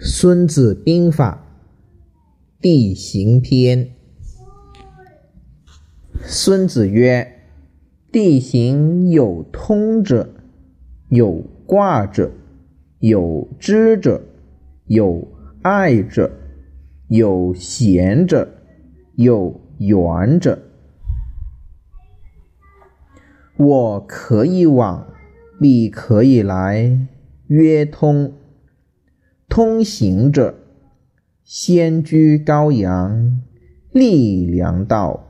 《孙子兵法·地形篇》：孙子曰：“地形有通者，有卦者，有知者，有爱者，有贤者，有远者。我可以往，你可以来，曰通。”通行者，先居高阳，立良道，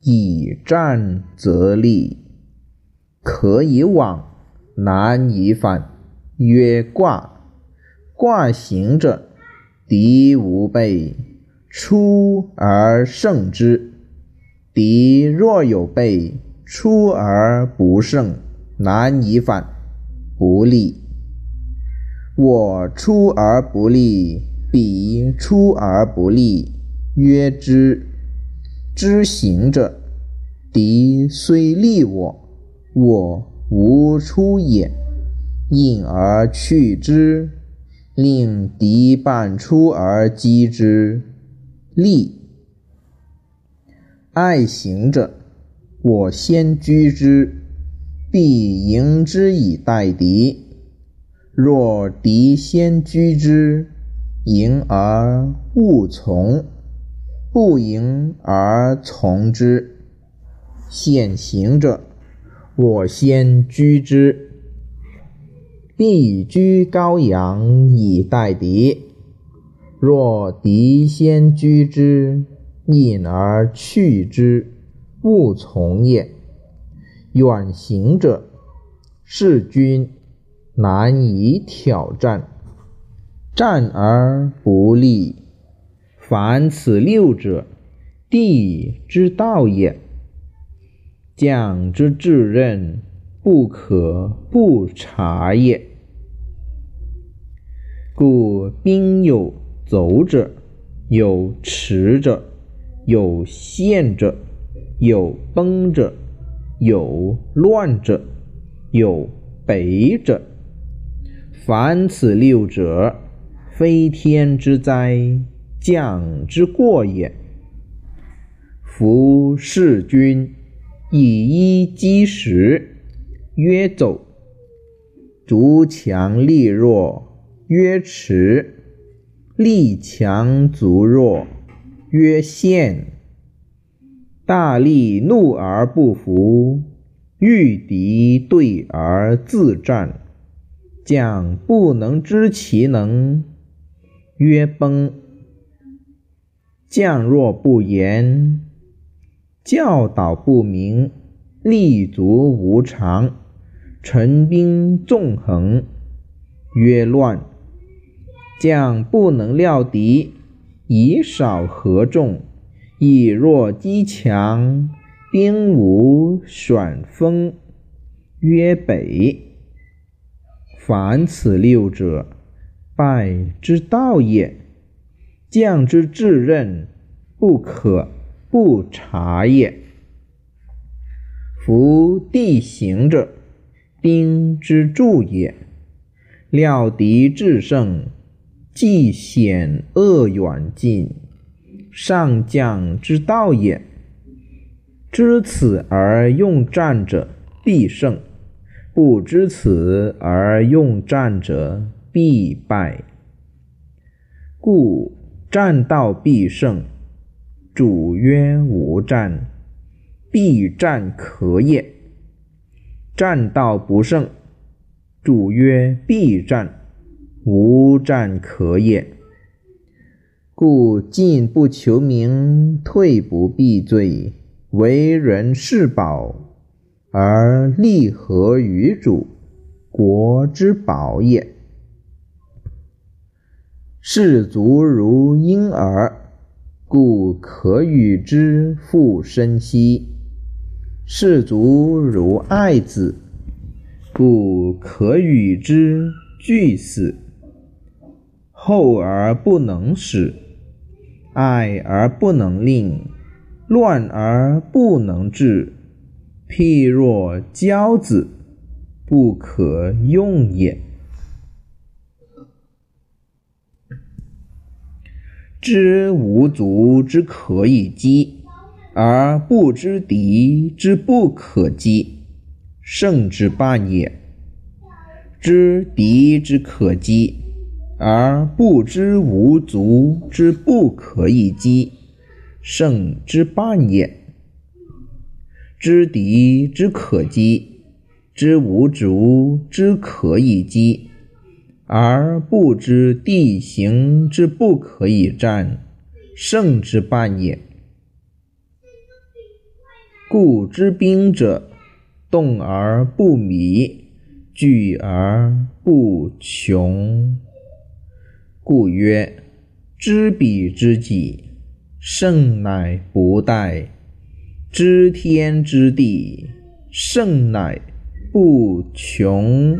以战则利。可以往，难以反，曰卦。卦行者，敌无备，出而胜之；敌若有备，出而不胜，难以反，不利。我出而不利，彼出而不利，曰知。知行者，敌虽利我，我无出也。引而去之，令敌半出而击之，利。爱行者，我先居之，必迎之以待敌。若敌先居之，迎而勿从；不迎而从之，险行者，我先居之，必居高阳以待敌。若敌先居之，引而去之，勿从也。远行者，事君。难以挑战，战而不利。凡此六者，地之道也。将之至任，不可不察也。故兵有走者，有驰者，有陷者，有崩者，有乱者，有北者。凡此六者，非天之灾，将之过也。夫士君以一击十，曰走；卒强力弱，曰迟；力强卒弱，曰陷。大力怒而不服，遇敌对而自战。将不能知其能，曰崩；将若不言，教导不明，立足无常，陈兵纵横，曰乱；将不能料敌，以少合众，以弱击强，兵无选锋，曰北。凡此六者，败之道也。将之至任，不可不察也。夫地形者，兵之助也。料敌制胜，计险恶远近，上将之道也。知此而用战者，必胜。不知此而用战者，必败。故战道必胜。主曰：无战，必战可也。战道不胜。主曰：必战，无战可也。故进不求名，退不避罪，为人是宝。而利合于主，国之宝也。士卒如婴儿，故可与之复生息；士卒如爱子，故可与之俱死。厚而不能使，爱而不能令，乱而不能治。譬若骄子，不可用也。知无足之可以击，而不知敌之不可击，胜之半也；知敌之可击，而不知无足之不可以击，胜之半也；知敌之可击，知无足之可以击。而不知地形之不可以战，胜之半也。故知兵者，动而不迷，聚而不穷。故曰：知彼知己，胜乃不殆；知天知地，圣乃不穷。